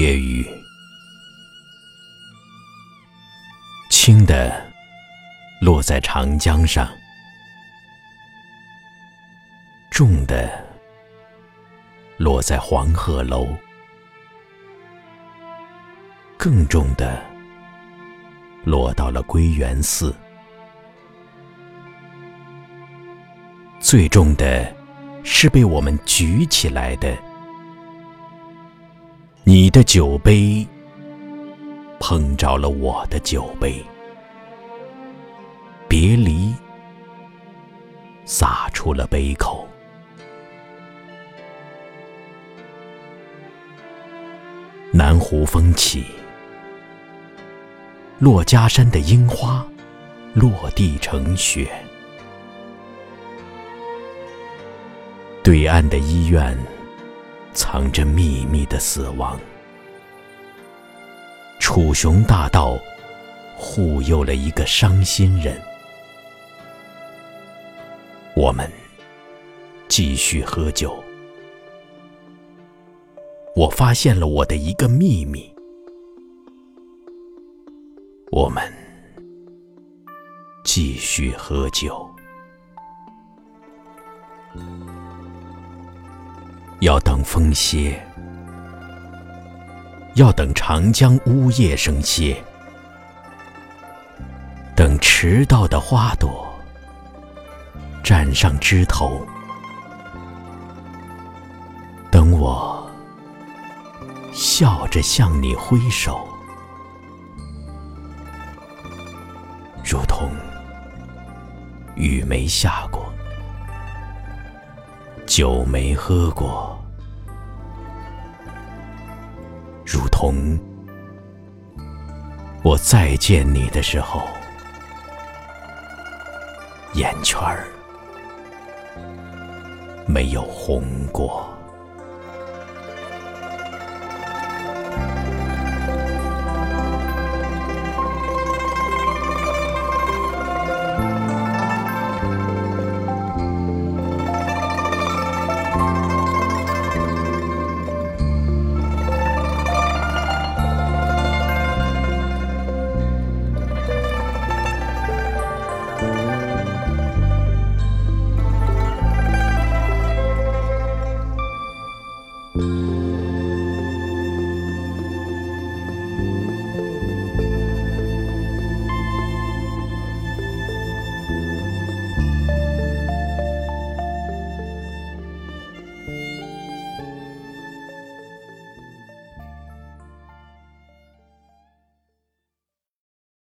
夜雨，轻的落在长江上，重的落在黄鹤楼，更重的落到了归元寺，最重的是被我们举起来的。你的酒杯碰着了我的酒杯，别离洒出了杯口。南湖风起，珞珈山的樱花落地成雪，对岸的医院。藏着秘密的死亡，楚雄大盗护佑了一个伤心人。我们继续喝酒，我发现了我的一个秘密。我们继续喝酒。要等风歇，要等长江呜咽声歇，等迟到的花朵站上枝头，等我笑着向你挥手，如同雨没下过。酒没喝过，如同我再见你的时候，眼圈儿没有红过。